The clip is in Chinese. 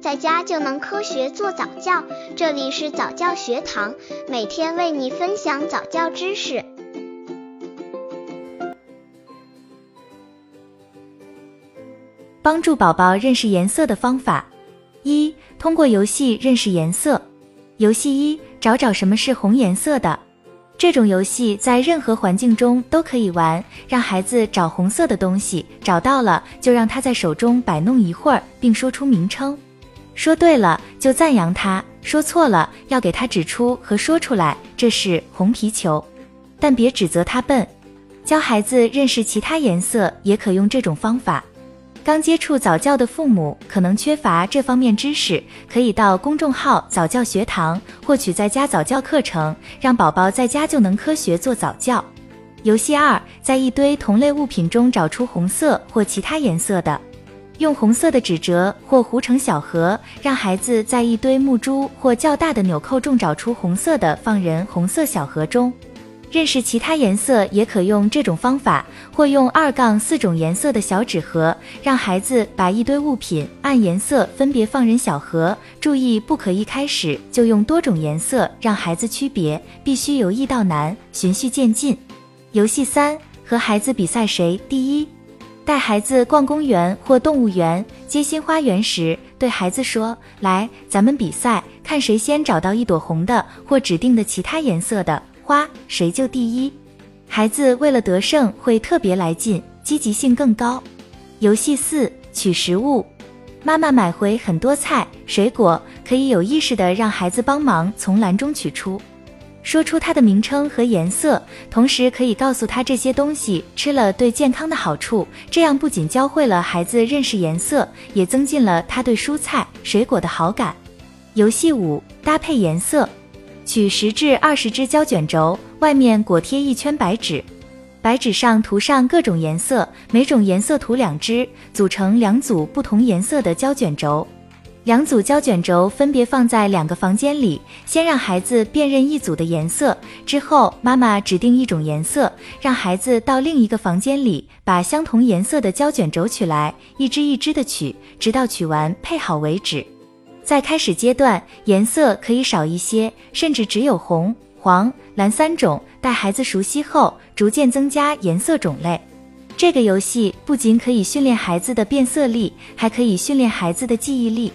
在家就能科学做早教。这里是早教学堂，每天为你分享早教知识。帮助宝宝认识颜色的方法：一、通过游戏认识颜色。游戏一：找找什么是红颜色的。这种游戏在任何环境中都可以玩，让孩子找红色的东西，找到了就让他在手中摆弄一会儿，并说出名称。说对了就赞扬他，说错了要给他指出和说出来这是红皮球，但别指责他笨。教孩子认识其他颜色也可用这种方法。刚接触早教的父母可能缺乏这方面知识，可以到公众号早教学堂获取在家早教课程，让宝宝在家就能科学做早教。游戏二，在一堆同类物品中找出红色或其他颜色的，用红色的纸折或糊成小盒，让孩子在一堆木珠或较大的纽扣中找出红色的，放人红色小盒中。认识其他颜色也可用这种方法，或用二杠四种颜色的小纸盒，让孩子把一堆物品按颜色分别放人小盒。注意，不可一开始就用多种颜色让孩子区别，必须由易到难，循序渐进。游戏三：和孩子比赛谁第一。带孩子逛公园或动物园、街心花园时，对孩子说：“来，咱们比赛，看谁先找到一朵红的或指定的其他颜色的。”花谁就第一，孩子为了得胜会特别来劲，积极性更高。游戏四取食物，妈妈买回很多菜水果，可以有意识的让孩子帮忙从篮中取出，说出它的名称和颜色，同时可以告诉他这些东西吃了对健康的好处。这样不仅教会了孩子认识颜色，也增进了他对蔬菜水果的好感。游戏五搭配颜色。取十至二十支胶卷轴，外面裹贴一圈白纸，白纸上涂上各种颜色，每种颜色涂两支，组成两组不同颜色的胶卷轴。两组胶卷轴分别放在两个房间里，先让孩子辨认一组的颜色，之后妈妈指定一种颜色，让孩子到另一个房间里把相同颜色的胶卷轴取来，一支一支的取，直到取完配好为止。在开始阶段，颜色可以少一些，甚至只有红、黄、蓝三种。待孩子熟悉后，逐渐增加颜色种类。这个游戏不仅可以训练孩子的变色力，还可以训练孩子的记忆力。